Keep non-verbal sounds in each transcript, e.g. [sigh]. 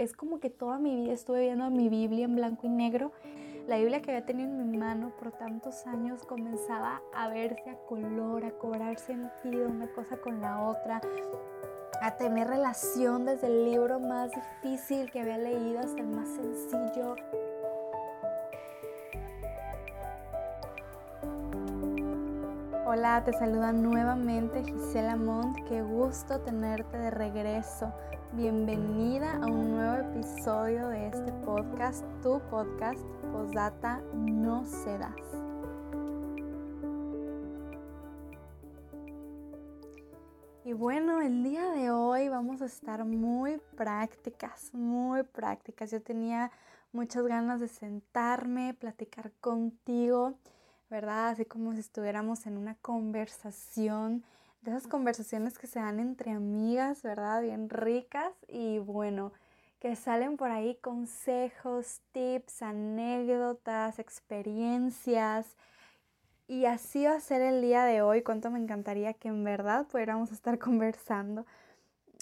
es como que toda mi vida estuve viendo mi Biblia en blanco y negro. La Biblia que había tenido en mi mano por tantos años comenzaba a verse a color, a cobrar sentido una cosa con la otra, a tener relación desde el libro más difícil que había leído hasta el más sencillo. Hola, te saluda nuevamente Gisela Montt. Qué gusto tenerte de regreso. Bienvenida a un nuevo episodio de este podcast, tu podcast, Postdata No Cedas. Y bueno, el día de hoy vamos a estar muy prácticas, muy prácticas. Yo tenía muchas ganas de sentarme, platicar contigo ¿verdad? Así como si estuviéramos en una conversación, de esas conversaciones que se dan entre amigas, ¿verdad? Bien ricas y bueno, que salen por ahí consejos, tips, anécdotas, experiencias. Y así va a ser el día de hoy. Cuánto me encantaría que en verdad pudiéramos estar [laughs] conversando.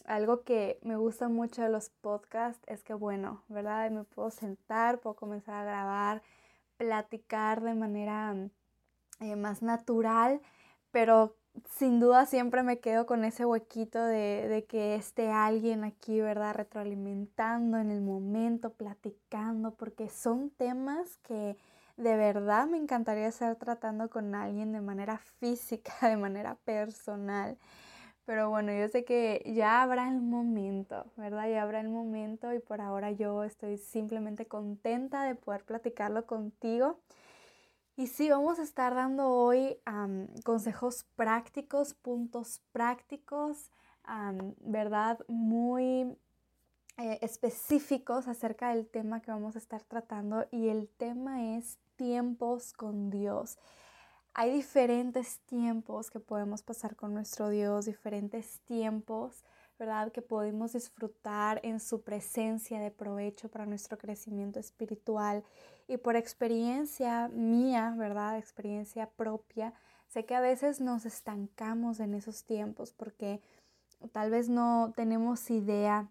Algo que me gusta mucho de los podcasts es que, bueno, ¿verdad? Me puedo sentar, puedo comenzar a grabar, platicar de manera eh, más natural, pero sin duda siempre me quedo con ese huequito de, de, que esté alguien aquí, ¿verdad? Retroalimentando en el momento, platicando, porque son temas que de verdad me encantaría estar tratando con alguien de manera física, [laughs] de manera personal. Pero bueno, yo sé que ya habrá el momento, ¿verdad? Ya habrá el momento y por ahora yo estoy simplemente contenta de poder platicarlo contigo. Y sí, vamos a estar dando hoy consejos prácticos, puntos prácticos, ¿verdad? Muy eh, específicos acerca del tema que vamos a estar tratando y el tema es tiempos con Dios. Hay diferentes tiempos que podemos pasar con nuestro Dios, diferentes tiempos ¿verdad? Que podemos disfrutar en su presencia de provecho para nuestro crecimiento espiritual. Y por experiencia mía, ¿verdad? Experiencia propia, sé que a veces nos estancamos en esos tiempos porque tal vez no tenemos idea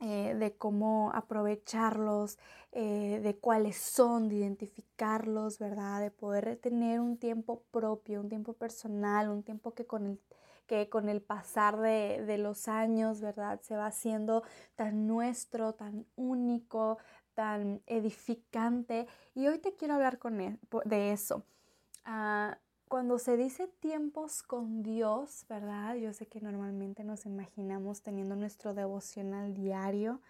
eh, de cómo aprovecharlos, eh, de cuáles son, de identificarlos, ¿verdad? De poder tener un tiempo propio, un tiempo personal, un tiempo que con el que con el pasar de, los años, ¿verdad? Se va haciendo tan nuestro, tan único, tan edificante. Y hoy te quiero hablar con e, de eso. Ah, cuando se dice tiempos con Dios, ¿verdad? Yo sé que normalmente nos imaginamos teniendo nuestro devocional diario,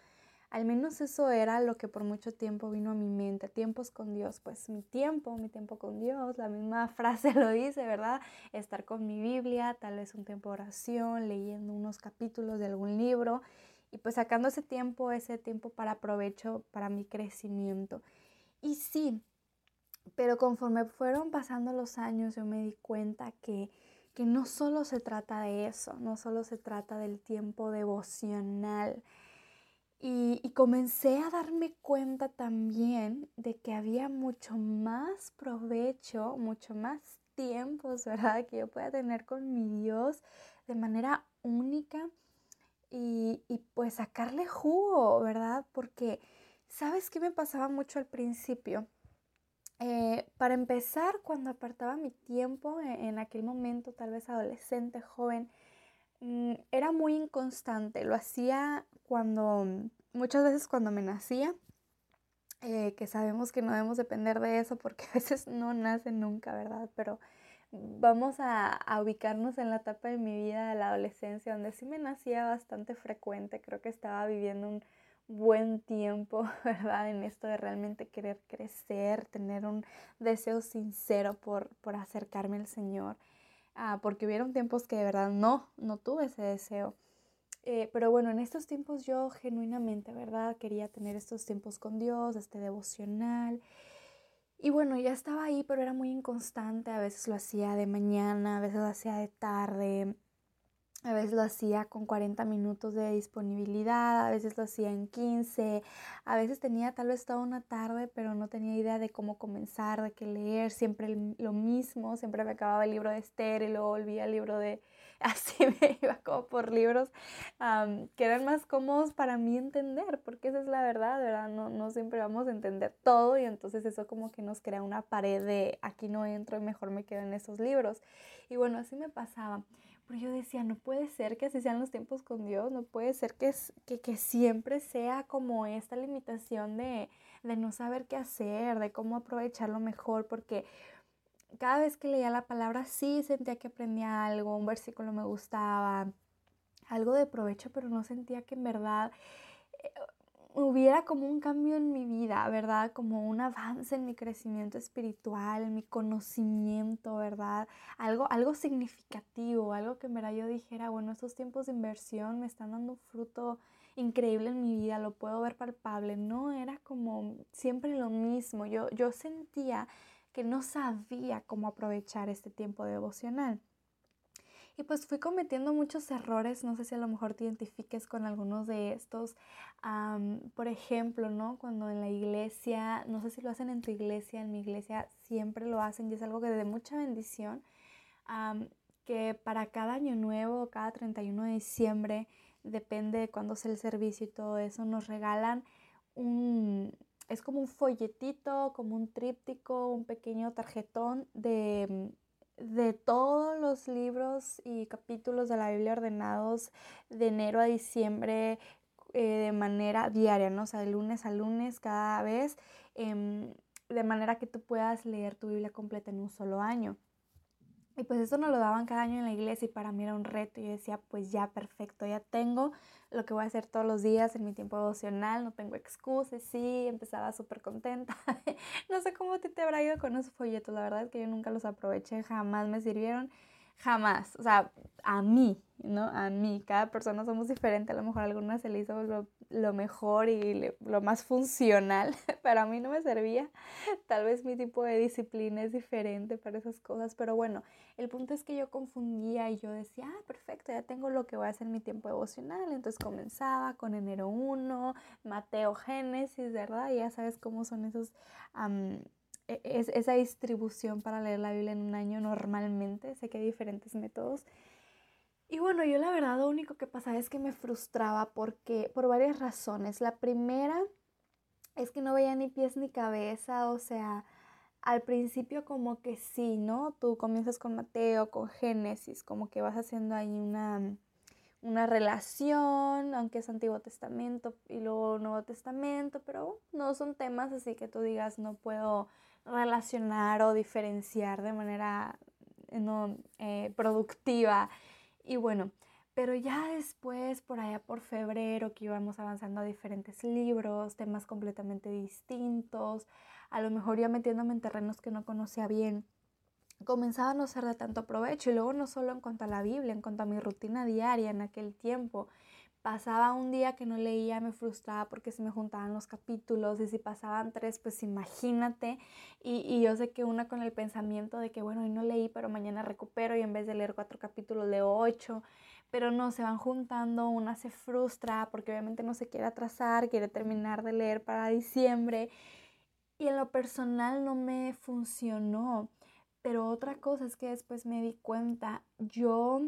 al menos eso era lo que por mucho tiempo vino a mi mente, tiempos con Dios, pues mi tiempo, mi tiempo con Dios, la misma [laughs] frase lo dice, ¿verdad? Estar con mi Biblia, tal vez un tiempo de oración, leyendo unos capítulos de algún libro y pues sacando ese tiempo, ese tiempo para provecho, para mi crecimiento. Y sí, pero conforme fueron pasando los años yo me di cuenta que que no solo se trata de eso, no solo se trata del tiempo devocional, y, comencé a darme cuenta también de que había mucho más provecho, mucho más tiempos, ¿verdad? Que yo pueda tener con mi Dios de manera única y, pues sacarle jugo, ¿verdad? Porque, ¿sabes qué me pasaba mucho al principio? Eh, para empezar, cuando apartaba mi tiempo e, en aquel momento, tal vez adolescente, joven, era muy inconstante. Lo hacía cuando, muchas veces cuando me nacía, eh, que sabemos que no debemos depender de eso porque [laughs] a veces no nace nunca, ¿verdad? Pero vamos a, ubicarnos en la etapa de mi vida de la adolescencia, donde sí me nacía bastante frecuente. Creo que estaba viviendo un buen tiempo, [laughs] ¿verdad? En esto de realmente querer crecer, tener un deseo sincero por, por acercarme al Señor. Ah, porque hubieron tiempos que de verdad no, no tuve ese deseo. Eh, pero bueno, en estos tiempos yo genuinamente, ¿verdad? Quería tener estos tiempos con Dios, este devocional. Y bueno, ya estaba ahí, pero era muy inconstante. A veces lo hacía de mañana, a veces lo hacía de tarde. A veces lo hacía con 40 minutos de disponibilidad, a veces lo hacía en 15, a veces tenía tal vez toda una tarde, pero no tenía idea de cómo comenzar, de qué leer, siempre lo mismo, siempre me acababa el libro de Esther y luego volvía al libro de, [laughs] así me iba como por libros que eran más cómodos para mí entender, porque esa es la verdad, ¿verdad? No, no siempre vamos a entender todo y entonces eso como que nos crea una pared de aquí no entro y mejor me quedo en esos libros. Y bueno, así me pasaba. Pero yo decía, no puede ser que así sean los tiempos con Dios, no puede ser que, que, que siempre sea como esta limitación de, de no saber qué hacer, de cómo aprovecharlo mejor, porque cada vez que leía la palabra sí sentía que aprendía algo, un versículo me gustaba, algo de provecho, pero no sentía que en verdad hubiera como un cambio en mi vida, ¿verdad? Como un avance en mi crecimiento espiritual, mi conocimiento, ¿verdad? Algo, algo significativo, algo que en verdad yo dijera, bueno, estos tiempos de inversión me están dando un fruto increíble en mi vida, lo puedo ver palpable. No era como siempre lo mismo. Yo, yo sentía que no sabía cómo aprovechar este tiempo devocional. Y pues fui cometiendo muchos errores, no sé si a lo mejor te identifiques con algunos de estos. por ejemplo, ¿no? Cuando en la iglesia, no sé si lo hacen en tu iglesia, en mi iglesia siempre lo hacen y es algo que de mucha bendición, que para cada año nuevo, cada 31 de diciembre, depende de cuándo sea el servicio y todo eso, nos regalan un, es como un folletito, como un tríptico, un pequeño tarjetón de de todos los libros y capítulos de la Biblia ordenados de enero a diciembre eh, de manera diaria, ¿no? O sea, de lunes a lunes cada vez, em, de manera que tú puedas leer tu Biblia completa en un solo año. Y pues eso nos lo daban cada año en la iglesia y para mí era un reto. Yo decía, pues ya, perfecto, ya tengo lo que voy a hacer todos los días en mi tiempo devocional, no tengo excusas, sí, empezaba súper contenta. [laughs] no sé cómo te, te habrá ido con esos folletos, la verdad es que yo nunca los aproveché, jamás me sirvieron, jamás, o sea, a mí, ¿no? A mí, cada persona somos diferentes, a lo mejor a algunas se le hizo lo, lo mejor y lo más funcional, [laughs] pero a mí no me servía. Tal vez mi tipo de disciplina es diferente para esas cosas, pero bueno, el punto es que yo confundía y yo decía, ah, perfecto, ya tengo lo que voy a hacer en mi tiempo devocional. Entonces comenzaba con enero 1, Mateo, Génesis, ¿verdad? Y ya sabes cómo son esos... E, es, esa distribución para leer la Biblia en un año normalmente, sé que hay diferentes métodos, y bueno, yo la verdad lo único que pasaba es que me frustraba porque por varias razones. La primera es que no veía ni pies ni cabeza, o sea, al principio como que sí, ¿no? Tú comienzas con Mateo, con Génesis, como que vas haciendo ahí una, una relación, aunque es Antiguo Testamento y luego Nuevo Testamento, pero no son temas así que tú digas no puedo relacionar o diferenciar de manera no, eh, productiva y bueno, pero ya después, por allá por febrero, que íbamos avanzando a diferentes libros, temas completamente distintos, a lo mejor ya metiéndome en terrenos que no conocía bien, comenzaba a no ser de tanto provecho. Y luego no solo en cuanto a la Biblia, en cuanto a mi rutina diaria en aquel tiempo. Pasaba un día que no leía, me frustraba porque se me juntaban los capítulos y si pasaban tres, pues imagínate. Y, y, yo sé que una con el pensamiento de que, bueno, hoy no leí, pero mañana recupero y en vez de leer cuatro capítulos leo ocho. Pero no, se van juntando, una se frustra porque obviamente no se quiere atrasar, quiere terminar de leer para diciembre. Y en lo personal no me funcionó. Pero otra cosa es que después me di cuenta, yo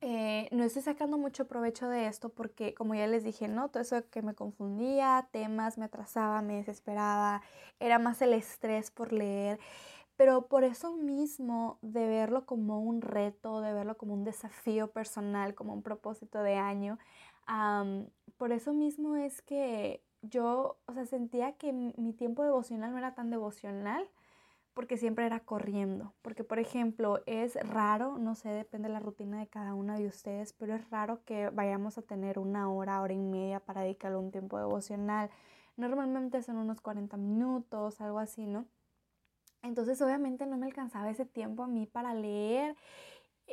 eh, no estoy sacando mucho provecho de esto porque, como ya les dije, ¿no? Todo eso que me confundía, temas, me atrasaba, me desesperaba, era más el estrés por leer. Pero por eso mismo, de verlo como un reto, de verlo como un desafío personal, como un propósito de año, por eso mismo es que yo, o sea, sentía que mi tiempo devocional no era tan devocional, porque siempre era corriendo. Porque, por ejemplo, es raro, no sé, depende de la rutina de cada uno de ustedes, pero es raro que vayamos a tener una hora, hora y media para dedicarle un tiempo devocional. Normalmente son unos 40 minutos, algo así, ¿no? Entonces, obviamente no me alcanzaba ese tiempo a mí para leer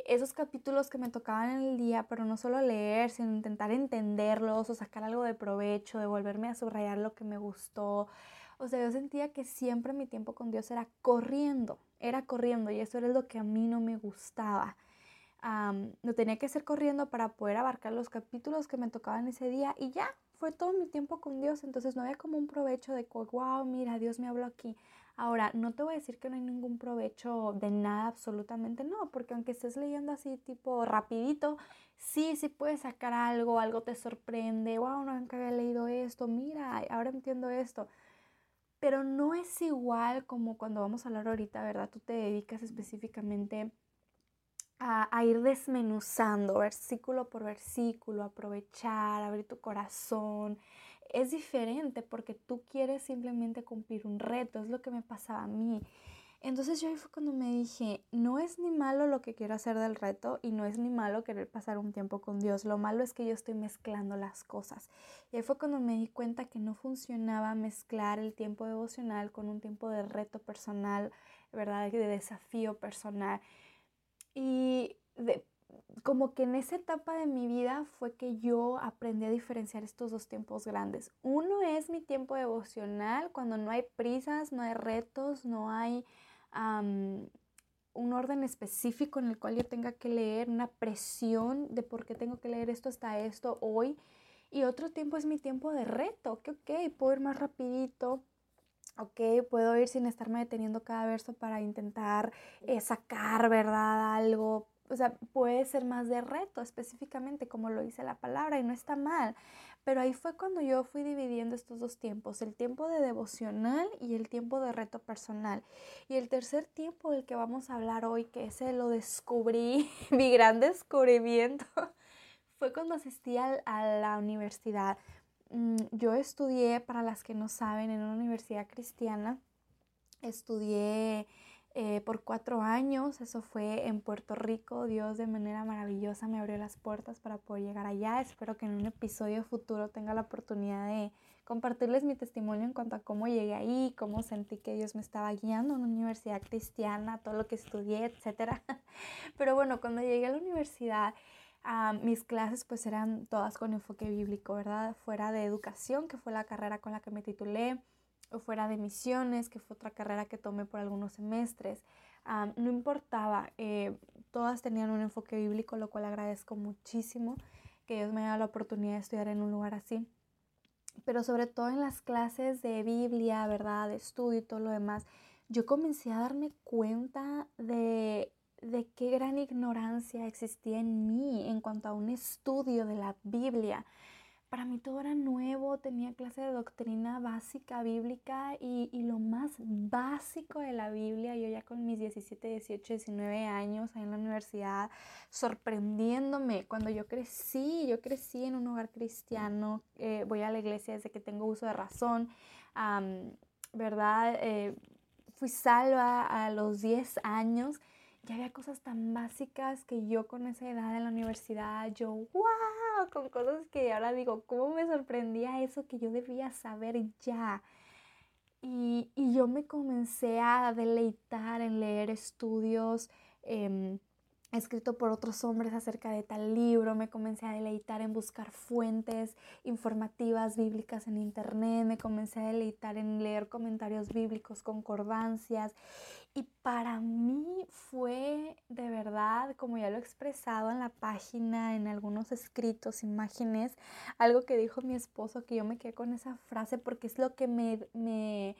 esos capítulos que me tocaban en el día, pero no solo leer, sino intentar entenderlos o sacar algo de provecho, de volverme a subrayar lo que me gustó, o sea, yo sentía que siempre mi tiempo con Dios era corriendo, era corriendo y eso era lo que a mí no me gustaba. lo tenía que hacer corriendo para poder abarcar los capítulos que me tocaban ese día y ya, fue todo mi tiempo con Dios, entonces no había como un provecho de, wow, mira, Dios me habló aquí. Ahora, no te voy a decir que no hay ningún provecho de nada, absolutamente no, porque aunque estés leyendo así tipo rapidito, sí, sí puedes sacar algo, algo te sorprende, wow, nunca había leído esto, mira, ahora entiendo esto. Pero no es igual como cuando vamos a hablar ahorita, ¿verdad? Tú te dedicas específicamente a, ir desmenuzando versículo por versículo, aprovechar, abrir tu corazón. Es diferente porque tú quieres simplemente cumplir un reto, es lo que me pasaba a mí. Entonces yo ahí fue cuando me dije, no es ni malo lo que quiero hacer del reto y no es ni malo querer pasar un tiempo con Dios, lo malo es que yo estoy mezclando las cosas. Y ahí fue cuando me di cuenta que no funcionaba mezclar el tiempo devocional con un tiempo de reto personal, ¿verdad? De desafío personal. Y como que en esa etapa de mi vida fue que yo aprendí a diferenciar estos dos tiempos grandes. Uno es mi tiempo devocional, cuando no hay prisas, no hay retos, no hay un orden específico en el cual yo tenga que leer, una presión de por qué tengo que leer esto hasta esto hoy. Y otro tiempo es mi tiempo de reto, que ok, puedo ir más rapidito, ok, puedo ir sin estarme deteniendo cada verso para intentar eh, sacar, ¿verdad? Algo. O sea, puede ser más de reto específicamente, como lo dice la palabra, y no está mal. Pero ahí fue cuando yo fui dividiendo estos dos tiempos, el tiempo de devocional y el tiempo de reto personal. Y el tercer tiempo del que vamos a hablar hoy, que ese lo descubrí, [laughs] mi gran descubrimiento, [laughs] fue cuando asistí a la universidad. Mm, yo estudié, para las que no saben, en una universidad cristiana. Estudié eh, por cuatro años, eso fue en Puerto Rico. Dios de manera maravillosa me abrió las puertas para poder llegar allá. Espero que en un episodio futuro tenga la oportunidad de compartirles mi testimonio en cuanto a cómo llegué ahí, cómo sentí que Dios me estaba guiando en una universidad cristiana, todo lo que estudié, etc. [laughs] Pero bueno, cuando llegué a la universidad mis clases pues eran todas con enfoque bíblico, ¿verdad? Fuera de educación, que fue la carrera con la que me titulé, o fuera de misiones, que fue otra carrera que tomé por algunos semestres. no importaba, eh, todas tenían un enfoque bíblico, lo cual agradezco muchísimo que Dios me haya la oportunidad de estudiar en un lugar así. Pero sobre todo en las clases de Biblia, ¿verdad? De estudio y todo lo demás, yo comencé a darme cuenta de de qué gran ignorancia existía en mí en cuanto a un estudio de la Biblia. Para mí todo era nuevo, tenía clase de doctrina básica bíblica y, lo más básico de la Biblia, yo ya con mis 17, 18, 19 años ahí en la universidad, sorprendiéndome cuando yo crecí, yo crecí en un hogar cristiano, eh, voy a la iglesia desde que tengo uso de razón, ¿verdad? Eh, fui salva a los 10 años ya había cosas tan básicas que yo con esa edad en la universidad, yo, wow, con cosas que ahora digo, ¿cómo me sorprendía eso que yo debía saber ya? Y, yo me comencé a deleitar en leer estudios. Em, escrito por otros hombres acerca de tal libro, me comencé a deleitar en buscar fuentes informativas bíblicas en internet, me comencé a deleitar en leer comentarios bíblicos, concordancias y para mí fue de verdad, como ya lo he expresado en la página, en algunos escritos, imágenes, algo que dijo mi esposo, que yo me quedé con esa frase porque es lo que me, me,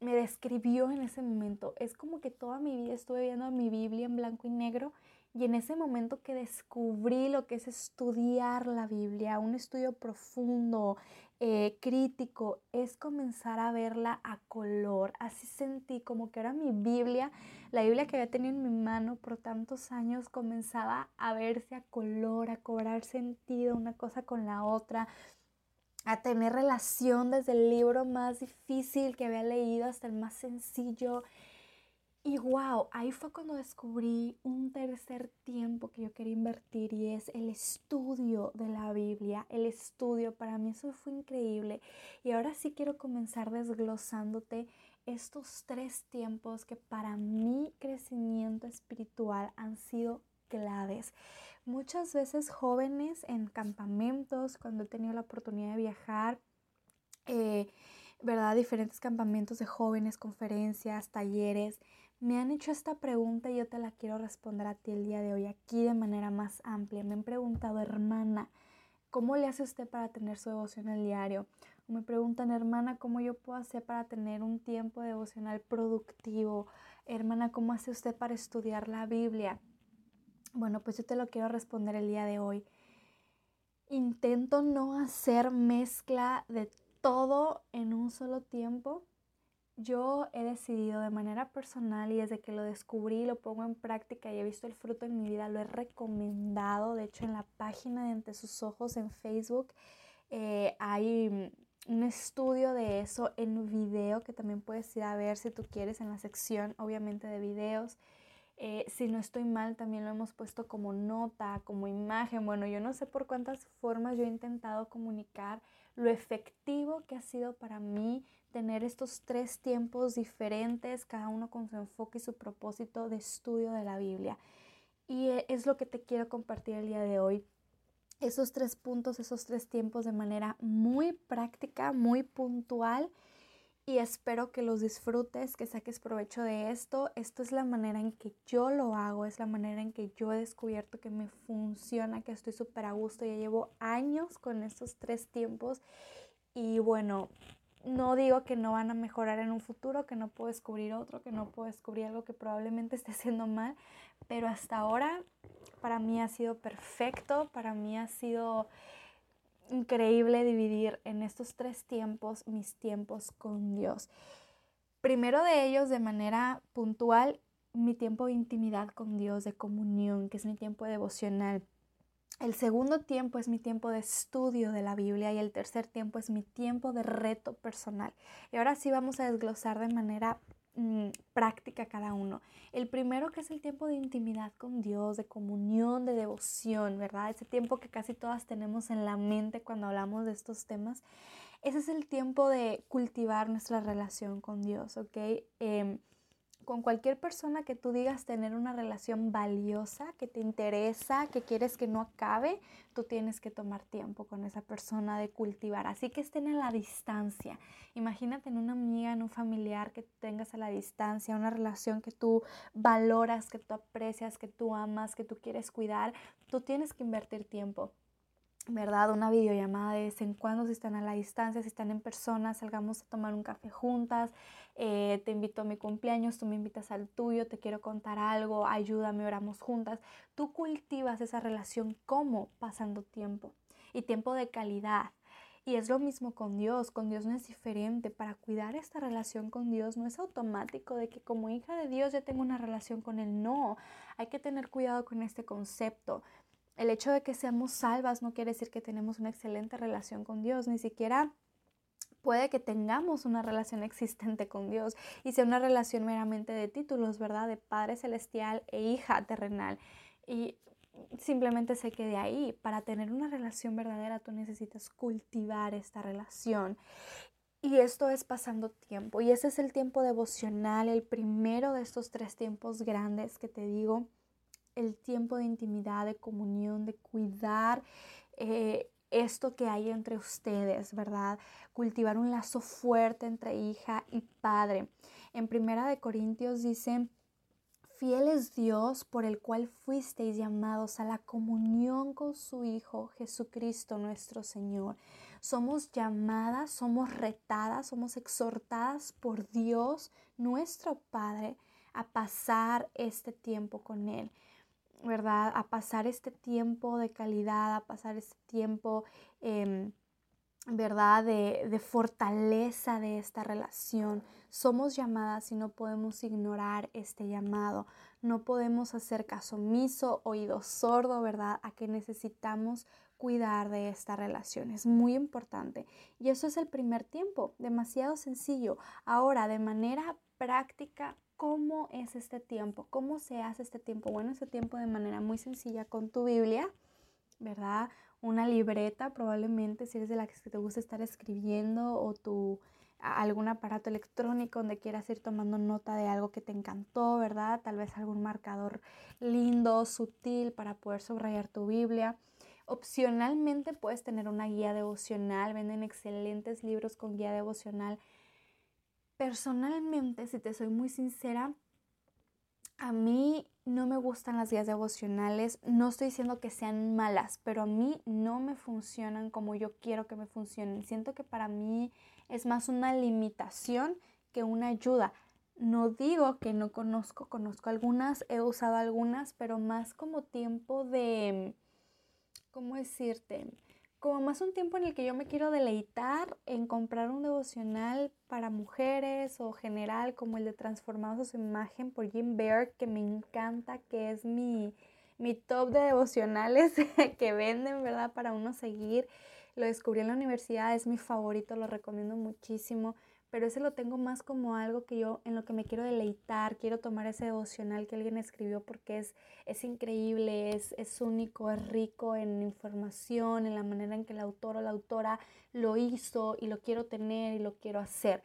me describió en ese momento. Es como que toda mi vida estuve viendo mi Biblia en blanco y negro y en ese momento que descubrí lo que es estudiar la Biblia, un estudio profundo, eh, crítico, es comenzar a verla a color. Así sentí como que era mi Biblia, la Biblia que había tenido en mi mano por tantos años, comenzaba a verse a color, a cobrar sentido una cosa con la otra a tener relación desde el libro más difícil que había leído hasta el más sencillo y wow, ahí fue cuando descubrí un tercer tiempo que yo quería invertir y es el estudio de la Biblia, el estudio. Para mí eso fue increíble. Y ahora sí quiero comenzar desglosándote estos tres tiempos que para mi crecimiento espiritual han sido claves. Muchas veces jóvenes en campamentos, cuando he tenido la oportunidad de viajar, eh, ¿verdad? Diferentes campamentos de jóvenes, conferencias, talleres Me han hecho esta pregunta y yo te la quiero responder a ti el día de hoy, aquí de manera más amplia. Me han preguntado, hermana, ¿cómo le hace usted para tener su devocional diario? O me preguntan, hermana, ¿cómo yo puedo hacer para tener un tiempo devocional productivo? Hermana, ¿cómo hace usted para estudiar la Biblia? Bueno, pues yo te lo quiero responder el día de hoy. Intento no hacer mezcla de todo en un solo tiempo. Yo he decidido de manera personal y desde que lo descubrí, lo pongo en práctica y he visto el fruto en mi vida, lo he recomendado. De hecho, en la página de Ante sus Ojos en Facebook eh, hay un estudio de eso en video que también puedes ir a ver si tú quieres en la sección, obviamente, de videos. Eh, si no estoy mal, también lo hemos puesto como nota, como imagen. Bueno, yo no sé por cuántas formas yo he intentado comunicar lo efectivo que ha sido para mí tener estos tres tiempos diferentes, cada uno con su enfoque y su propósito de estudio de la Biblia. Y eh, es lo que te quiero compartir el día de hoy. Esos tres puntos, esos tres tiempos de manera muy práctica, muy puntual y espero que los disfrutes, que saques provecho de esto. Esto es la manera en que yo lo hago, es la manera en que yo he descubierto que me funciona, que estoy súper a gusto. Ya llevo años con estos tres tiempos y bueno, no digo que no van a mejorar en un futuro, que no puedo descubrir otro, que no puedo descubrir algo que probablemente esté haciendo mal, pero hasta ahora para mí ha sido perfecto, para mí ha sido increíble dividir en estos tres tiempos mis tiempos con Dios. Primero de ellos, de manera puntual, mi tiempo de intimidad con Dios, de comunión, que es mi tiempo devocional. El segundo tiempo es mi tiempo de estudio de la Biblia y el tercer tiempo es mi tiempo de reto personal. Y ahora sí vamos a desglosar de manera Mm, práctica cada uno. El primero que es el tiempo de intimidad con Dios, de comunión, de devoción, ¿verdad? Ese tiempo que casi todas tenemos en la mente cuando hablamos de estos temas. Ese es el tiempo de cultivar nuestra relación con Dios, ¿ok? Em, con cualquier persona que tú digas tener una relación valiosa, que te interesa, que quieres que no acabe, tú tienes que tomar tiempo con esa persona de cultivar. Así que estén a la distancia. Imagínate en una amiga, en un familiar que tengas a la distancia, una relación que tú valoras, que tú aprecias, que tú amas, que tú quieres cuidar. Tú tienes que invertir tiempo. ¿verdad? Una videollamada de vez en cuando, si están a la distancia, si están en persona, salgamos a tomar un café juntas, eh, te invito a mi cumpleaños, tú me invitas al tuyo, te quiero contar algo, ayúdame, oramos juntas. Tú cultivas esa relación como pasando tiempo y tiempo de calidad. Y es lo mismo con Dios, con Dios no es diferente. Para cuidar esta relación con Dios no es automático de que como hija de Dios ya tengo una relación con Él. No, hay que tener cuidado con este concepto. El hecho de que seamos salvas no quiere decir que tenemos una excelente relación con Dios, ni siquiera puede que tengamos una relación existente con Dios y sea una relación meramente de títulos, ¿verdad? De Padre Celestial e hija terrenal. Y simplemente se quede ahí. Para tener una relación verdadera tú necesitas cultivar esta relación. Y esto es pasando tiempo. Y ese es el tiempo devocional, el primero de estos tres tiempos grandes que te digo el tiempo de intimidad, de comunión, de cuidar eh, esto que hay entre ustedes, ¿verdad? Cultivar un lazo fuerte entre hija y padre. En Primera de Corintios dice, fiel es Dios por el cual fuisteis llamados a la comunión con su Hijo Jesucristo nuestro Señor. Somos llamadas, somos retadas, somos exhortadas por Dios, nuestro Padre, a pasar este tiempo con Él. ¿Verdad? A pasar este tiempo de calidad, a pasar este tiempo, em, ¿verdad? De, de, fortaleza de esta relación. Somos llamadas y no podemos ignorar este llamado. No podemos hacer caso omiso, oído sordo, ¿verdad? A que necesitamos cuidar de esta relación. Es muy importante. Y eso es el primer tiempo, demasiado sencillo. Ahora, de manera práctica, ¿Cómo es este tiempo? ¿Cómo se hace este tiempo? Bueno, este tiempo de manera muy sencilla con tu Biblia, ¿verdad? Una libreta, probablemente si eres de la que te gusta estar escribiendo o tu algún aparato electrónico donde quieras ir tomando nota de algo que te encantó, ¿verdad? Tal vez algún marcador lindo, sutil para poder subrayar tu Biblia. Opcionalmente puedes tener una guía devocional, venden excelentes libros con guía devocional Personalmente, si te soy muy sincera, a mí no me gustan las guías devocionales, no estoy diciendo que sean malas, pero a mí no me funcionan como yo quiero que me funcionen. Siento que para mí es más una limitación que una ayuda. No digo que no conozco, conozco algunas, he usado algunas, pero más como tiempo de, ¿cómo decirte? Como más un tiempo en el que yo me quiero deleitar en comprar un devocional para mujeres o general como el de Transformados a su imagen por Jim Baird, que me encanta, que es mi, mi top de devocionales [laughs] que venden, ¿verdad? Para uno seguir. Lo descubrí en la universidad, es mi favorito, lo recomiendo muchísimo pero ese lo tengo más como algo que yo en lo que me quiero deleitar, quiero tomar ese devocional que alguien escribió porque es, es increíble, es, es único, es rico en información, en la manera en que el autor o la autora lo hizo y lo quiero tener y lo quiero hacer.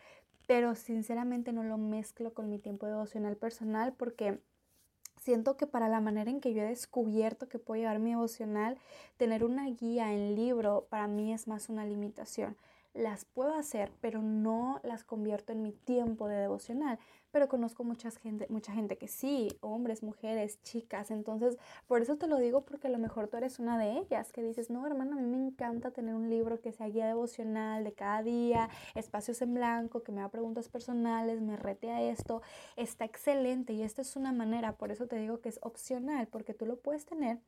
Pero sinceramente no lo mezclo con mi tiempo devocional personal porque siento que para la manera en que yo he descubierto que puedo llevar mi devocional, tener una guía en libro para mí es más una limitación las puedo hacer, pero no las convierto en mi tiempo de devocional. Pero conozco mucha gente, mucha gente que sí, hombres, mujeres, chicas. Entonces, por eso te lo digo porque a lo mejor tú eres una de ellas que dices, no, hermana, a mí me encanta tener un libro que sea guía devocional de cada día, espacios en blanco, que me haga preguntas personales, me rete a esto. Está excelente y esta es una manera, por eso te digo que es opcional, porque tú lo puedes tener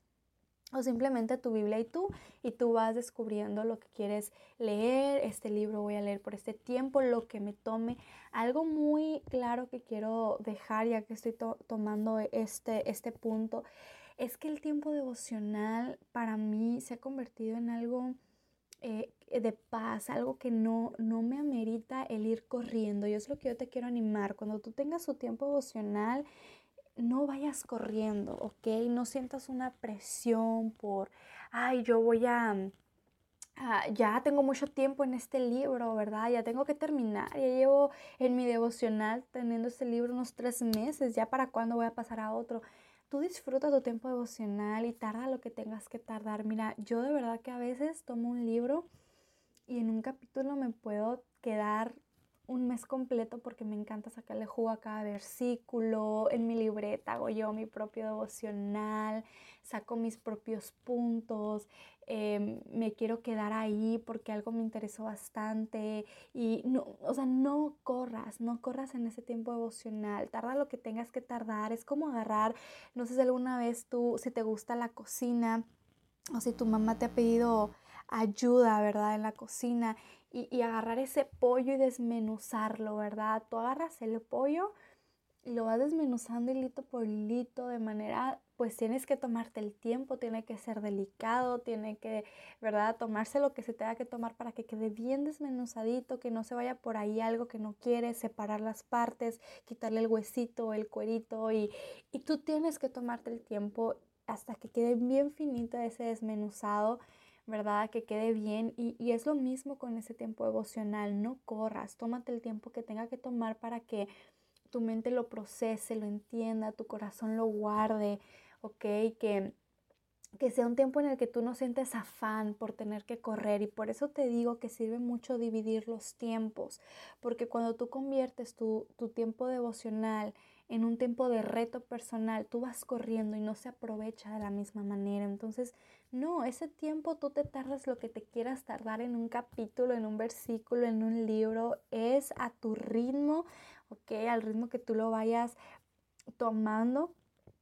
o simplemente tu Biblia y tú, y tú vas descubriendo lo que quieres leer, este libro voy a leer por este tiempo, lo que me tome. Algo muy claro que quiero dejar ya que estoy tomando este, este punto, es que el tiempo devocional para mí se ha convertido en algo eh, de paz, algo que no, no me amerita el ir corriendo. Y es lo que yo te quiero animar. Cuando tú tengas tu tiempo devocional, no vayas corriendo, ¿ok? No sientas una presión por, ay, yo voy a, ya tengo mucho tiempo en este libro, ¿verdad? Ya tengo que terminar, ya llevo en mi devocional teniendo este libro unos tres meses, ya para cuándo voy a pasar a otro. Tú disfruta tu tiempo devocional y tarda lo que tengas que tardar. Mira, yo de verdad que a veces tomo un libro y en un capítulo me puedo quedar un mes completo porque me encanta sacarle jugo a cada versículo. En mi libreta hago yo mi propio devocional, saco mis propios puntos, em, me quiero quedar ahí porque algo me interesó bastante. Y no, o sea, no corras, no corras en ese tiempo devocional. Tarda lo que tengas que tardar. Es como agarrar, no sé si alguna vez tú, si te gusta la cocina o si tu mamá te ha pedido ayuda, ¿verdad? En la cocina y, agarrar ese pollo y desmenuzarlo, ¿verdad? Tú agarras el pollo y lo vas desmenuzando hilito por hilito de manera, pues tienes que tomarte el tiempo, tiene que ser delicado, tiene que, ¿verdad? Tomarse lo que se tenga que tomar para que quede bien desmenuzadito, que no se vaya por ahí algo que no quieres, separar las partes, quitarle el huesito, el cuerito y, y tú tienes que tomarte el tiempo hasta que quede bien finito ese desmenuzado ¿verdad? Que quede bien. Y, es lo mismo con ese tiempo devocional. No corras, tómate el tiempo que tenga que tomar para que tu mente lo procese, lo entienda, tu corazón lo guarde, ¿ok? Que, que sea un tiempo en el que tú no sientes afán por tener que correr y por eso te digo que sirve mucho dividir los tiempos, porque cuando tú conviertes tu, tu tiempo devocional en un tiempo de reto personal, tú vas corriendo y no se aprovecha de la misma manera. Entonces, no, ese tiempo tú te tardas lo que te quieras tardar en un capítulo, en un versículo, en un libro, es a tu ritmo, ¿ok? Al ritmo que tú lo vayas tomando.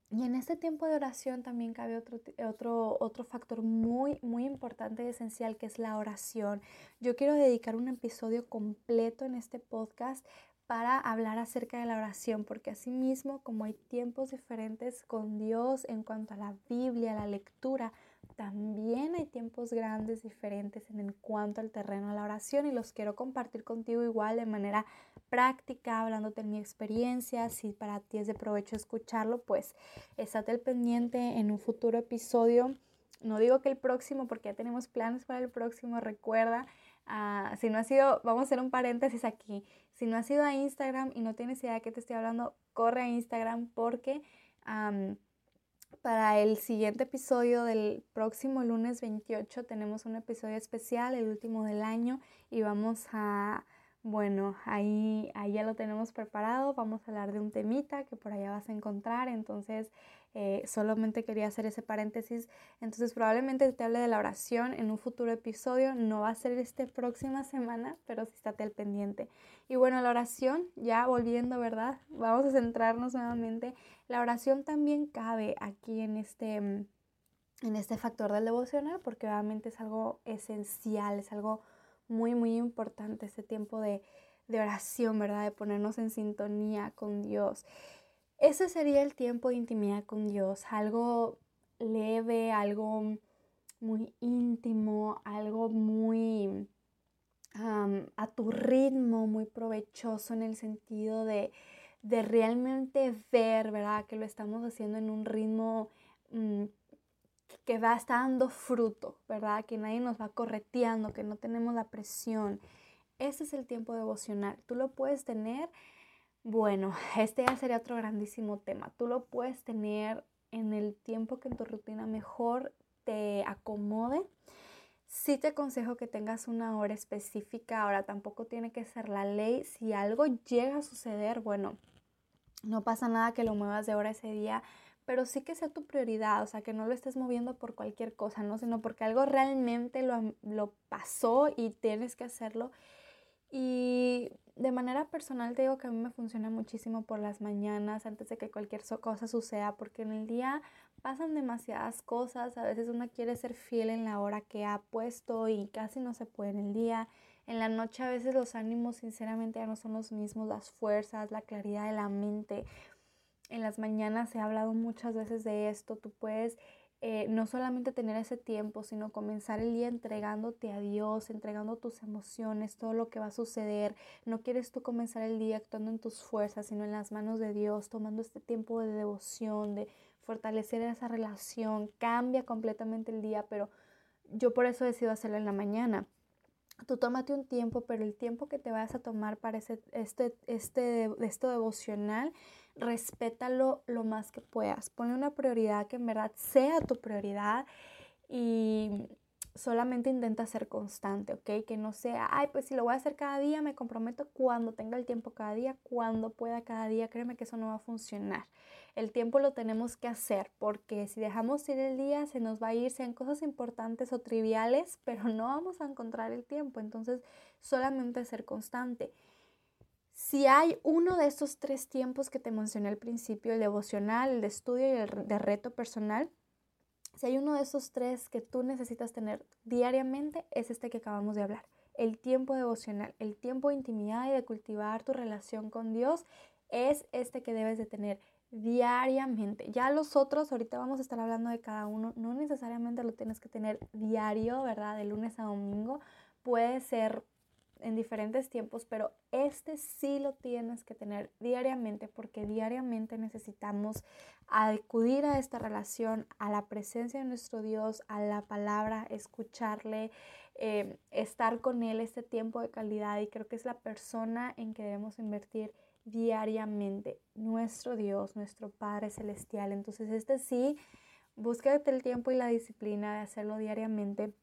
Y en este tiempo de oración también cabe otro, otro, otro factor muy, muy importante y esencial que es la oración. Yo quiero dedicar un episodio completo en este podcast para hablar acerca de la oración, porque asimismo como hay tiempos diferentes con Dios en cuanto a la Biblia, la lectura, también hay tiempos grandes diferentes en cuanto al terreno de la oración y los quiero compartir contigo igual de manera práctica, hablándote de mi experiencia. Si para ti es de provecho escucharlo, pues estate al pendiente en un futuro episodio. No digo que el próximo, porque ya tenemos planes para el próximo, recuerda. Ah, si no ha sido, vamos a hacer un paréntesis aquí. Si no has ido a Instagram y no tienes idea de qué te estoy hablando, corre a Instagram porque para el siguiente episodio del próximo lunes 28 tenemos un episodio especial, el último del año, y vamos a, bueno, ahí, ahí ya lo tenemos preparado. Vamos a hablar de un temita que por allá vas a encontrar. Entonces, eh, solamente quería hacer ese paréntesis. Entonces, probablemente te hable de la oración en un futuro episodio. No va a ser este próxima semana, pero sí estate al pendiente. Y bueno, la oración, ya volviendo, ¿verdad? Vamos a centrarnos nuevamente. La oración también cabe aquí en este en este factor del devocional porque obviamente es algo esencial, es algo muy, muy importante este tiempo de, oración, ¿verdad? De ponernos en sintonía con Dios. Ese sería el tiempo de intimidad con Dios, algo leve, algo muy íntimo, algo muy a tu ritmo, muy provechoso en el sentido de, realmente ver, ¿verdad? Que lo estamos haciendo en un ritmo mm, que va estar dando fruto, ¿verdad? Que nadie nos va correteando, que no tenemos la presión. Ese es el tiempo devocional. Tú lo puedes tener, bueno, este ya sería otro grandísimo tema. Tú lo puedes tener en el tiempo que en tu rutina mejor te acomode. Sí te aconsejo que tengas una hora específica. Ahora tampoco tiene que ser la ley. Si algo llega a suceder, bueno, no pasa nada que lo muevas de hora ese día pero sí que sea tu prioridad, o sea, que no lo estés moviendo por cualquier cosa, ¿no? Sino porque algo realmente lo, lo pasó y tienes que hacerlo. Y de manera personal te digo que a mí me funciona muchísimo por las mañanas antes de que cualquier cosa suceda, porque en el día pasan demasiadas cosas, a veces uno quiere ser fiel en la hora que ha puesto y casi no se puede en el día. En la noche a veces los ánimos sinceramente ya no son los mismos, las fuerzas, la claridad de la mente en las mañanas ha hablado muchas veces de esto. Tú puedes eh, no solamente tener ese tiempo, sino comenzar el día entregándote a Dios, entregando tus emociones, todo lo que va a suceder. No quieres tú comenzar el día actuando en tus fuerzas, sino en las manos de Dios, tomando este tiempo de devoción, de fortalecer esa relación. Cambia completamente el día, pero yo por eso decido hacerlo en la mañana. Tú tómate un tiempo, pero el tiempo que te vas a tomar para ese, este, este, esto devocional respétalo lo más que puedas. Ponle una prioridad que en verdad sea tu prioridad y solamente intenta ser constante, ¿ok? Que no sea, ay, pues si lo voy a hacer cada día, me comprometo cuando tenga el tiempo cada día, cuando pueda cada día. Créeme que eso no va a funcionar. El tiempo lo tenemos que hacer porque si dejamos ir el día, se nos va a ir, sean cosas importantes o triviales, pero no vamos a encontrar el tiempo. Entonces, solamente ser constante. Si hay uno de estos tres tiempos que te mencioné al principio, el devocional, el de estudio y el de reto personal, si hay uno de esos tres que tú necesitas tener diariamente, es este que acabamos de hablar. El tiempo devocional, el tiempo de intimidad y de cultivar tu relación con Dios es este que debes de tener diariamente. Ya los otros, ahorita vamos a estar hablando de cada uno, no necesariamente lo tienes que tener diario, ¿verdad? De lunes a domingo. Puede ser en diferentes tiempos, pero este sí lo tienes que tener diariamente porque diariamente necesitamos acudir a esta relación, a la presencia de nuestro Dios, a la palabra, escucharle, eh, estar con Él este tiempo de calidad y creo que es la persona en que debemos invertir diariamente, nuestro Dios, nuestro Padre Celestial. Entonces este sí, búscate el tiempo y la disciplina de hacerlo diariamente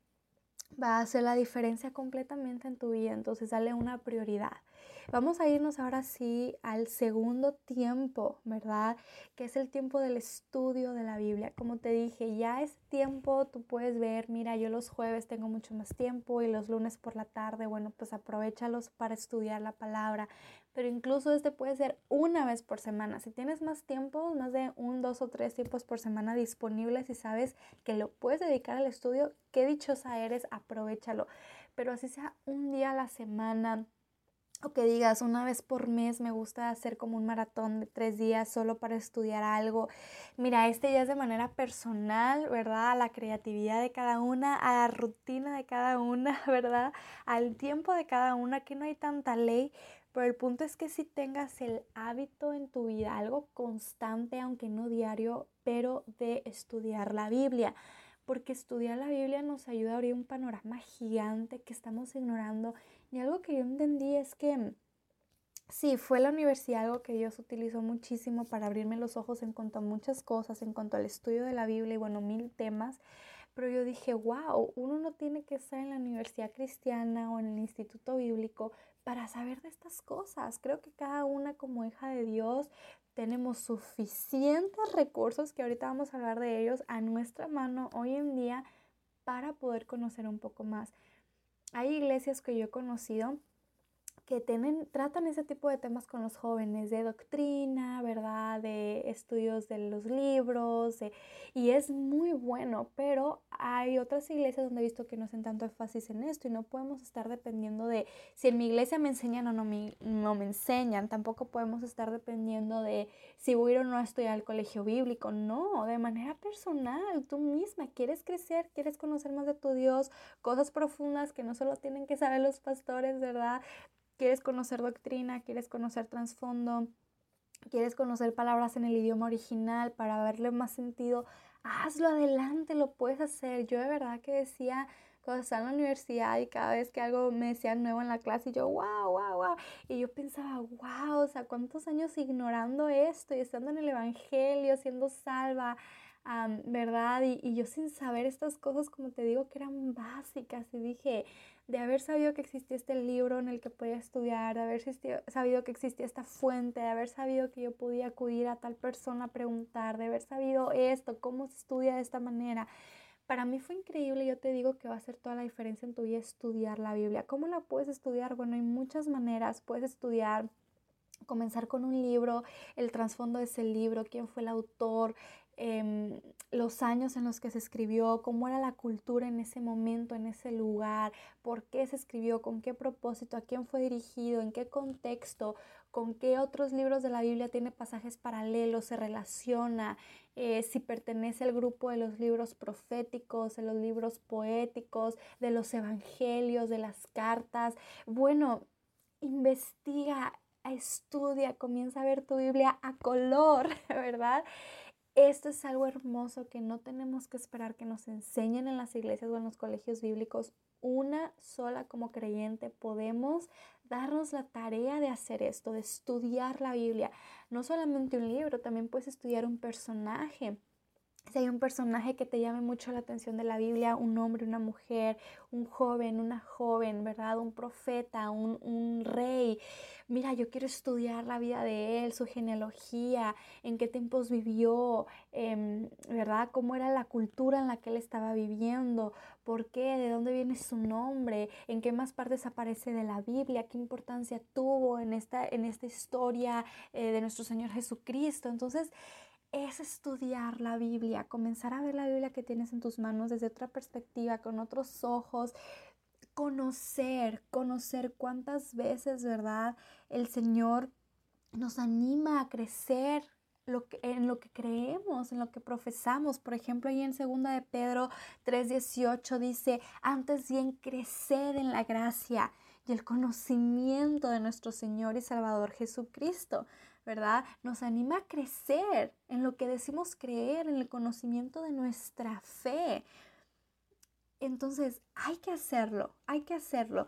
va a hacer la diferencia completamente en tu vida. Entonces, dale una prioridad. Vamos a irnos ahora sí al segundo tiempo, ¿verdad? Que es el tiempo del estudio de la Biblia. Como te dije, ya es tiempo, tú puedes ver, mira, yo los jueves tengo mucho más tiempo y los lunes por la tarde, bueno, pues aprovechalos para estudiar la palabra. Pero incluso este puede ser una vez por semana. Si tienes más tiempo, más de un, dos o tres tiempos por semana disponibles y sabes que lo puedes dedicar al estudio, qué dichosa eres, aprovechalo. Pero así sea un día a la semana, o que digas una vez por mes me gusta hacer como un maratón de tres días solo para estudiar algo. Mira, este ya es de manera personal, ¿verdad? A la creatividad de cada una, a la rutina de cada una, [laughs] ¿verdad? Al tiempo de cada una, que no hay tanta ley. Pero el punto es que si tengas el hábito en tu vida, algo constante, aunque no diario, pero de estudiar la Biblia porque estudiar la Biblia nos ayuda a abrir un panorama gigante que estamos ignorando. Y algo que yo entendí es que sí, fue la universidad algo que Dios utilizó muchísimo para abrirme los ojos en cuanto a muchas cosas, en cuanto al estudio de la Biblia y bueno, mil temas. pero yo dije, wow, uno no tiene que estar en la universidad cristiana o en el instituto bíblico para saber de estas cosas. Creo que cada una como hija de Dios tenemos suficientes recursos, que ahorita vamos a hablar de ellos, a nuestra mano hoy en día para poder conocer un poco más. Hay iglesias que yo he conocido que tienen, tratan ese tipo de temas con los jóvenes, de doctrina, ¿verdad? De estudios de los libros, y es muy bueno, pero hay otras iglesias donde he visto que no hacen tanto énfasis en esto y no podemos estar dependiendo de si en mi iglesia me enseñan o no me, no me enseñan, tampoco podemos estar dependiendo de si voy a ir o no a estudiar al colegio bíblico, no, de manera personal, tú misma quieres crecer, quieres conocer más de tu Dios, cosas profundas que no solo tienen que saber los pastores, ¿verdad? Quieres conocer doctrina, quieres conocer trasfondo, quieres conocer palabras en el idioma original para verle más sentido, hazlo adelante, lo puedes hacer. Yo de verdad que decía cuando estaba en la universidad y cada vez que algo me decían nuevo en la clase y yo, wow, wow, wow. Y yo pensaba, wow, o sea, cuántos años ignorando esto y estando en el Evangelio, siendo salva, ¿verdad? Y, y, yo sin saber estas cosas, como te digo, que eran básicas. Y dije, de haber sabido que existía este libro en el que podía estudiar, de haber sabido que existía esta fuente, de haber sabido que yo podía acudir a tal persona a preguntar, de haber sabido esto, cómo se estudia de esta manera. Para mí fue increíble, yo te digo que va a hacer toda la diferencia en tu vida estudiar la Biblia. ¿Cómo la puedes estudiar? Bueno, hay muchas maneras. Puedes estudiar comenzar con un libro, el trasfondo de ese libro, quién fue el autor, Em, los años en los que se escribió, cómo era la cultura en ese momento, en ese lugar, por qué se escribió, con qué propósito, a quién fue dirigido, en qué contexto, con qué otros libros de la Biblia tiene pasajes paralelos, se relaciona, eh, si pertenece al grupo de los libros proféticos, de los libros poéticos, de los evangelios, de las cartas. Bueno, investiga, estudia, comienza a ver tu Biblia a color, [laughs] ¿verdad? Esto es algo hermoso que no tenemos que esperar que nos enseñen en las iglesias o en los colegios bíblicos. Una sola como creyente podemos darnos la tarea de hacer esto, de estudiar la Biblia. No solamente un libro, también puedes estudiar un personaje si hay un personaje que te llame mucho la atención de la Biblia, un hombre, una mujer, un joven, una joven, ¿verdad? Un profeta, un, rey. Mira, yo quiero estudiar la vida de él, su genealogía, en qué tiempos vivió, em, ¿verdad? Cómo era la cultura en la que él estaba viviendo, por qué, de dónde viene su nombre, en qué más partes aparece de la Biblia, qué importancia tuvo en esta, en esta historia eh, de nuestro Señor Jesucristo. Entonces, es estudiar la Biblia, comenzar a ver la Biblia que tienes en tus manos desde otra perspectiva, con otros ojos, conocer, conocer cuántas veces, ¿verdad? El Señor nos anima a crecer lo que, en lo que creemos, en lo que profesamos. Por ejemplo, ahí en 2 de Pedro 3:18 dice, antes bien crecer en la gracia y el conocimiento de nuestro Señor y Salvador Jesucristo. ¿Verdad? Nos anima a crecer en lo que decimos creer, en el conocimiento de nuestra fe. Entonces, hay que hacerlo, hay que hacerlo.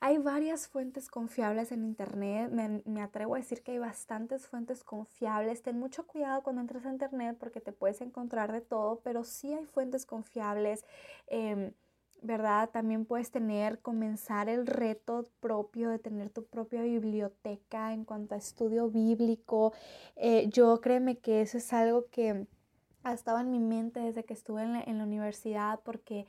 Hay varias fuentes confiables en Internet. Me, atrevo a decir que hay bastantes fuentes confiables. Ten mucho cuidado cuando entres a Internet porque te puedes encontrar de todo, pero sí hay fuentes confiables. Em, ¿verdad? También puedes tener, comenzar el reto propio de tener tu propia biblioteca en cuanto a estudio bíblico. Eh, yo créeme que eso es algo que ha estado en mi mente desde que estuve en en la universidad porque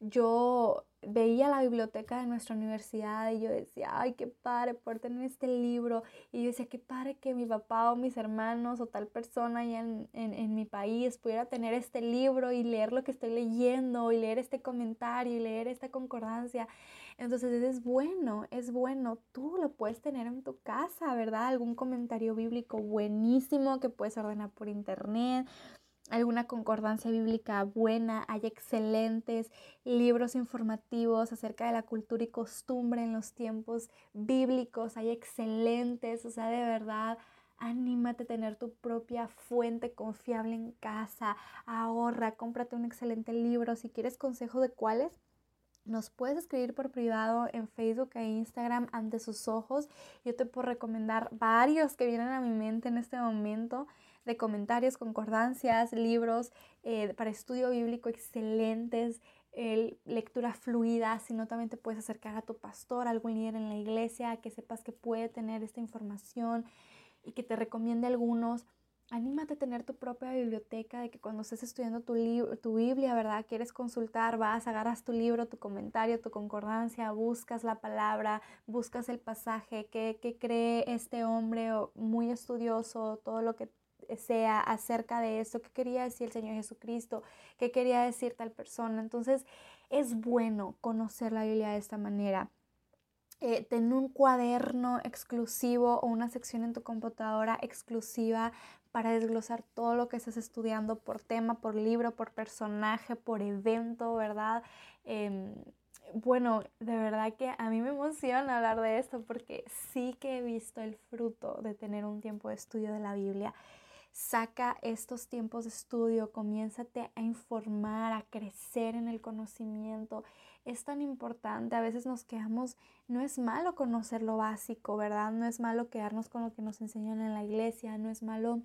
yo veía la biblioteca de nuestra universidad y yo decía, ay, qué padre poder tener este libro. Y yo decía, qué padre que mi papá o mis hermanos o tal persona allá en, en, mi país pudiera tener este libro y leer lo que estoy leyendo y leer este comentario y leer esta concordancia. Entonces es bueno, es bueno, tú lo puedes tener en tu casa, ¿verdad? Algún comentario bíblico buenísimo que puedes ordenar por internet alguna concordancia bíblica buena, hay excelentes libros informativos acerca de la cultura y costumbre en los tiempos bíblicos, hay excelentes, o sea, de verdad, anímate a tener tu propia fuente confiable en casa, ahorra, cómprate un excelente libro, si quieres consejo de cuáles. Nos puedes escribir por privado en Facebook e Instagram ante sus ojos. Yo te puedo recomendar varios que vienen a mi mente en este momento de comentarios, concordancias, libros eh, para estudio bíblico excelentes, lectura fluida, si no también te puedes acercar a tu pastor, a algún líder en la iglesia, que sepas que puede tener esta información y que te recomiende algunos anímate a tener tu propia biblioteca, de que cuando estés estudiando tu, tu Biblia, ¿verdad? Quieres consultar, vas, agarras tu libro, tu comentario, tu concordancia, buscas la palabra, buscas el pasaje, qué, qué cree este hombre muy estudioso, todo lo que sea acerca de esto, qué quería decir el Señor Jesucristo, qué quería decir tal persona. Entonces, es bueno conocer la Biblia de esta manera. Eh, ten un cuaderno exclusivo o una sección en tu computadora exclusiva para desglosar todo lo que estás estudiando por tema, por libro, por personaje, por evento, ¿verdad? Em, bueno, de verdad que a mí me emociona hablar de esto porque sí que he visto el fruto de tener un tiempo de estudio de la Biblia. Saca estos tiempos de estudio, comiénzate a informar, a crecer en el conocimiento. Es tan importante, a veces nos quedamos, no es malo conocer lo básico, ¿verdad? No es malo quedarnos con lo que nos enseñan en la iglesia, no es malo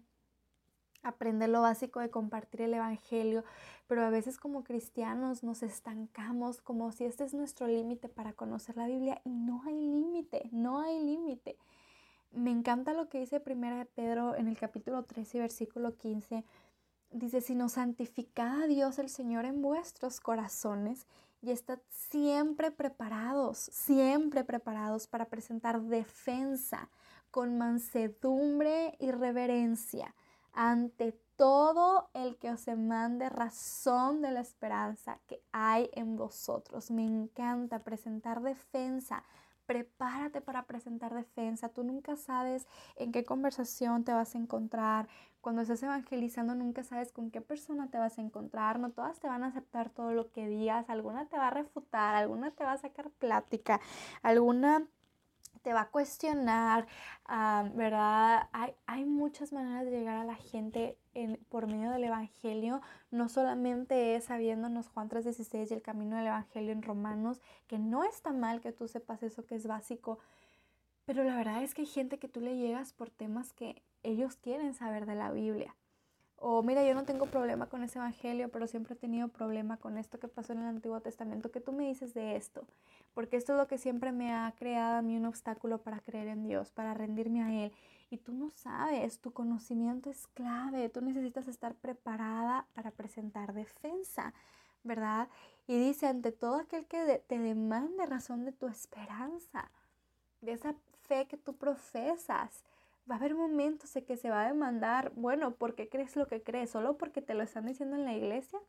aprender lo básico de compartir el Evangelio, pero a veces como cristianos nos estancamos como si este es nuestro límite para conocer la Biblia y no hay límite, no hay límite. Me encanta lo que dice Primera de Pedro en el capítulo 13, versículo 15. Dice, sino santificad a Dios el Señor en vuestros corazones y estad siempre preparados, siempre preparados para presentar defensa con mansedumbre y reverencia ante todo el que os mande razón de la esperanza que hay en vosotros. Me encanta presentar defensa. Prepárate para presentar defensa. Tú nunca sabes en qué conversación te vas a encontrar. Cuando estás evangelizando nunca sabes con qué persona te vas a encontrar. No todas te van a aceptar todo lo que digas. Alguna te va a refutar, alguna te va a sacar plática, alguna te va a cuestionar, ¿verdad? Hay, hay, muchas maneras de llegar a la gente en, por medio del Evangelio. No solamente es sabiéndonos Juan 3:16 y el camino del Evangelio en Romanos, que no está mal que tú sepas eso que es básico, pero la verdad es que hay gente que tú le llegas por temas que ellos quieren saber de la Biblia. O mira, yo no tengo problema con ese evangelio, pero siempre he tenido problema con esto que pasó en el Antiguo Testamento. ¿Qué tú me dices de esto? Porque esto es lo que siempre me ha creado a mí un obstáculo para creer en Dios, para rendirme a Él. Y tú no sabes, tu conocimiento es clave. Tú necesitas estar preparada para presentar defensa, ¿verdad? Y dice, ante todo aquel que te demande razón de tu esperanza, de esa fe que tú profesas va a haber momentos en que se va a demandar, bueno, ¿por qué crees lo que crees? ¿Solo porque te lo están diciendo en la iglesia?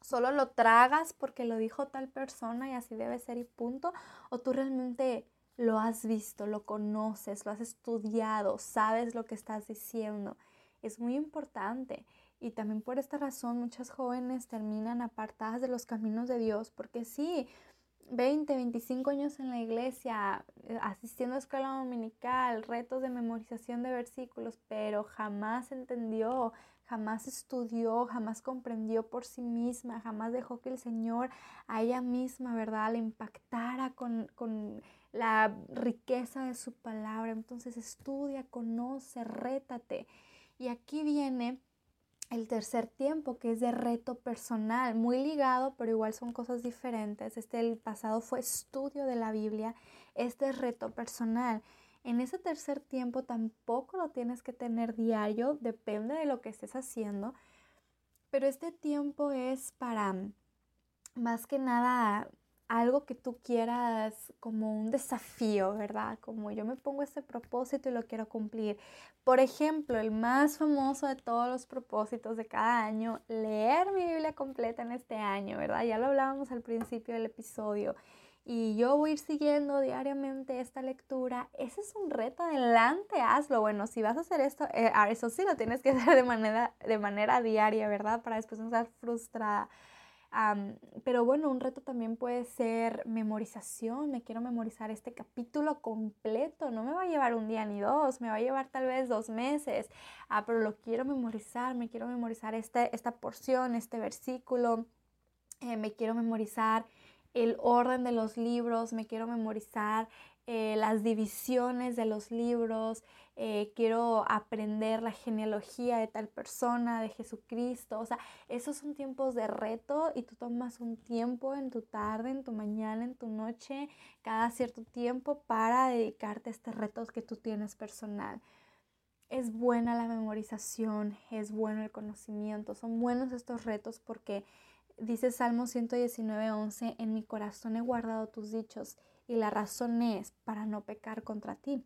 ¿Solo lo tragas porque lo dijo tal persona y así debe ser y punto? ¿O tú realmente lo has visto, lo conoces, lo has estudiado, sabes lo que estás diciendo? Es muy importante. Y también por esta razón muchas jóvenes terminan apartadas de los caminos de Dios, porque sí, 20, 25 años en la iglesia, eh, asistiendo a escuela dominical, retos de memorización de versículos, pero jamás entendió, jamás estudió, jamás comprendió por sí misma, jamás dejó que el Señor a ella misma, ¿verdad?, le impactara con, con la riqueza de su palabra. Entonces estudia, conoce, rétate. Y aquí viene el tercer tiempo, que es de reto personal, muy ligado, pero igual son cosas diferentes. Este el pasado fue estudio de la Biblia, este es reto personal. En ese tercer tiempo tampoco lo tienes que tener diario, depende de lo que estés haciendo, pero este tiempo es para más que nada algo que tú quieras como un desafío, ¿verdad? Como yo me pongo este propósito y lo quiero cumplir. Por ejemplo, el más famoso de todos los propósitos de cada año, leer mi Biblia completa en este año, ¿verdad? Ya lo hablábamos al principio del episodio. Y yo voy a ir siguiendo diariamente esta lectura. Ese es un reto, adelante, hazlo. Bueno, si vas a hacer esto, eh, eso sí lo tienes que [laughs] hacer de manera, de manera diaria, ¿verdad? Para después no estar frustrada pero bueno, un reto también puede ser memorización. Me quiero memorizar este capítulo completo. No me va a llevar un día ni dos, me va a llevar tal vez dos meses. Ah, pero lo quiero memorizar, me quiero memorizar este, esta porción, este versículo. Eh, me quiero memorizar el orden de los libros, me quiero memorizar eh, las divisiones de los libros, eh, quiero aprender la genealogía de tal persona, de Jesucristo. O sea, esos son tiempos de reto y tú tomas un tiempo en tu tarde, en tu mañana, en tu noche, cada cierto tiempo para dedicarte a este reto que tú tienes personal. Es buena la memorización, es bueno el conocimiento, son buenos estos retos porque dice Salmo 119, 11, en mi corazón he guardado tus dichos y la razón es para no pecar contra ti.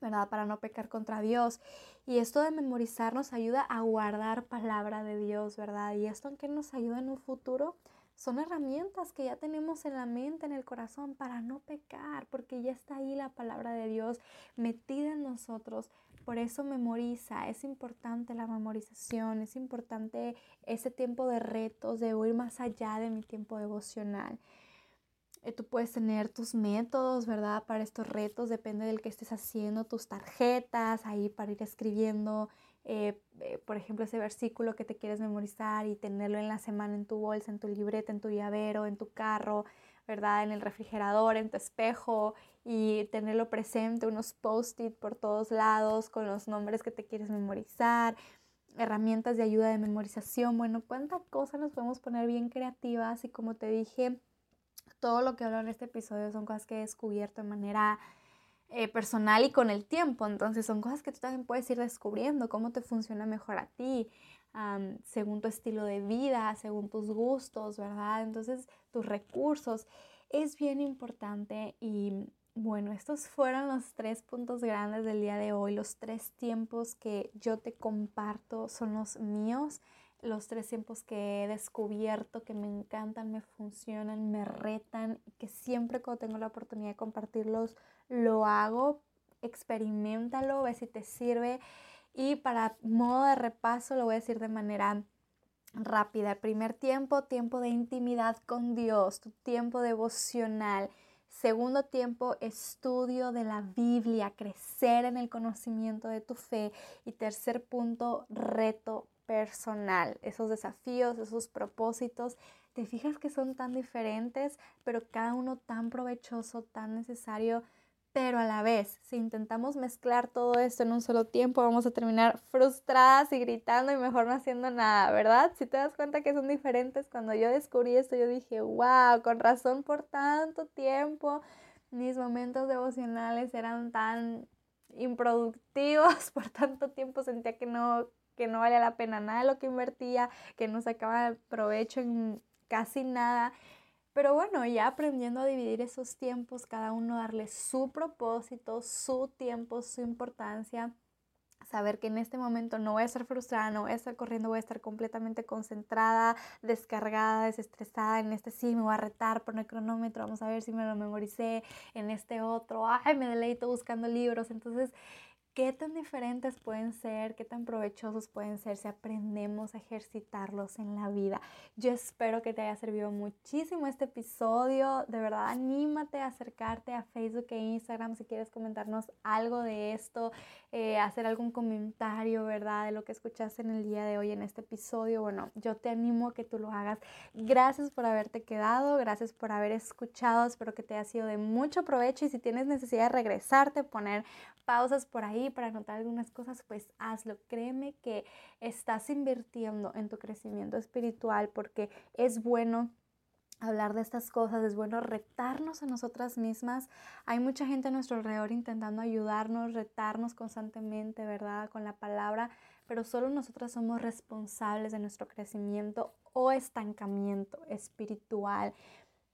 ¿verdad? Para no pecar contra Dios. Y esto de memorizar nos ayuda a guardar palabra de Dios, ¿verdad? Y esto aunque nos ayuda en un futuro, son herramientas que ya tenemos en la mente, en el corazón, para no pecar, porque ya está ahí la palabra de Dios metida en nosotros. Por eso memoriza, es importante la memorización, es importante ese tiempo de retos, de ir más allá de mi tiempo devocional. Eh, tú puedes tener tus métodos, ¿verdad? Para estos retos, depende del que estés haciendo, tus tarjetas ahí para ir escribiendo, eh, eh, por ejemplo, ese versículo que te quieres memorizar y tenerlo en la semana en tu bolsa, en tu libreta, en tu llavero, en tu carro, ¿verdad? En el refrigerador, en tu espejo y tenerlo presente, unos post-it por todos lados con los nombres que te quieres memorizar herramientas de ayuda de memorización. Bueno, cuánta cosa nos podemos poner bien creativas y como te dije, todo lo que hablo en este episodio son cosas que he descubierto de manera eh, personal y con el tiempo. Entonces son cosas que tú también puedes ir descubriendo, cómo te funciona mejor a ti, según tu estilo de vida, según tus gustos, ¿verdad? Entonces tus recursos. Es bien importante y bueno, estos fueron los tres puntos grandes del día de hoy, los tres tiempos que yo te comparto son los míos los tres tiempos que he descubierto que me encantan, me funcionan, me retan, que siempre cuando tengo la oportunidad de compartirlos lo hago, experimentalo, ve si te sirve. Y para modo de repaso lo voy a decir de manera rápida. Primer tiempo, tiempo de intimidad con Dios, tu tiempo devocional. Segundo tiempo, estudio de la Biblia, crecer en el conocimiento de tu fe. Y tercer punto, reto personal, esos desafíos, esos propósitos. Te fijas que son tan diferentes, pero cada uno tan provechoso, tan necesario, pero a la vez, si intentamos mezclar todo esto en un solo tiempo, vamos a terminar frustradas y gritando y mejor no haciendo nada, ¿verdad? Si te das cuenta que son diferentes, cuando yo descubrí esto, yo dije, wow, con razón por tanto tiempo, mis momentos devocionales eran tan improductivos, [laughs] por tanto tiempo sentía que no que no valía la pena nada de lo que invertía, que no sacaba provecho en casi nada. Pero bueno, ya aprendiendo a dividir esos tiempos, cada uno darle su propósito, su tiempo, su importancia, saber que en este momento no voy a estar frustrada, no voy a estar corriendo, voy a estar completamente concentrada, descargada, desestresada. En este sí me voy a retar, por el cronómetro, vamos a ver si me lo memoricé. En este otro, ay, me deleito buscando libros. Entonces, qué tan diferentes pueden ser, qué tan provechosos pueden ser si aprendemos a ejercitarlos en la vida. Yo espero que te haya servido muchísimo este episodio. De verdad, anímate a acercarte a Facebook e Instagram si quieres comentarnos algo de esto, eh, hacer algún comentario, ¿verdad? De lo que escuchaste en el día de hoy en este episodio. Bueno, yo te animo a que tú lo hagas. Gracias por haberte quedado, gracias por haber escuchado. Espero que te haya sido de mucho provecho y si tienes necesidad de regresarte, poner pausas por ahí para anotar algunas cosas, pues hazlo. Créeme que estás invirtiendo en tu crecimiento espiritual porque es bueno hablar de estas cosas, es bueno retarnos a nosotras mismas. Hay mucha gente a nuestro alrededor intentando ayudarnos, retarnos constantemente, ¿verdad? Con la palabra, pero solo nosotras somos responsables de nuestro crecimiento o estancamiento espiritual.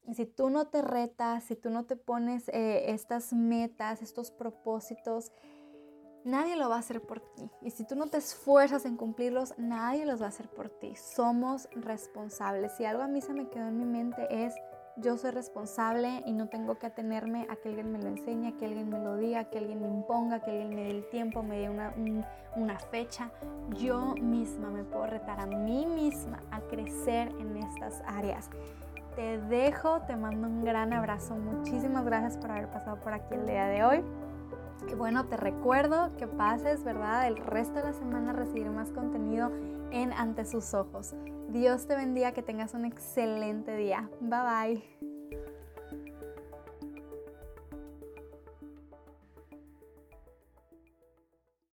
Y si tú no te retas, si tú no te pones eh, estas metas, estos propósitos, nadie lo va a hacer por ti. Y si tú no te esfuerzas en cumplirlos, nadie los va a hacer por ti. Somos responsables. Si algo a mí se me quedó en mi mente es, yo soy responsable y no tengo que atenerme a que alguien me lo enseñe, que alguien me lo diga, que alguien me imponga, que alguien me dé el tiempo, me dé una, una fecha. Yo misma me puedo retar a mí misma a crecer en estas áreas. Te dejo, te mando un gran abrazo. Muchísimas gracias por haber pasado por aquí el día de hoy. Y bueno, te recuerdo que pases, ¿verdad? El resto de la semana a recibir más contenido en Ante sus ojos. Dios te bendiga, que tengas un excelente día. Bye bye.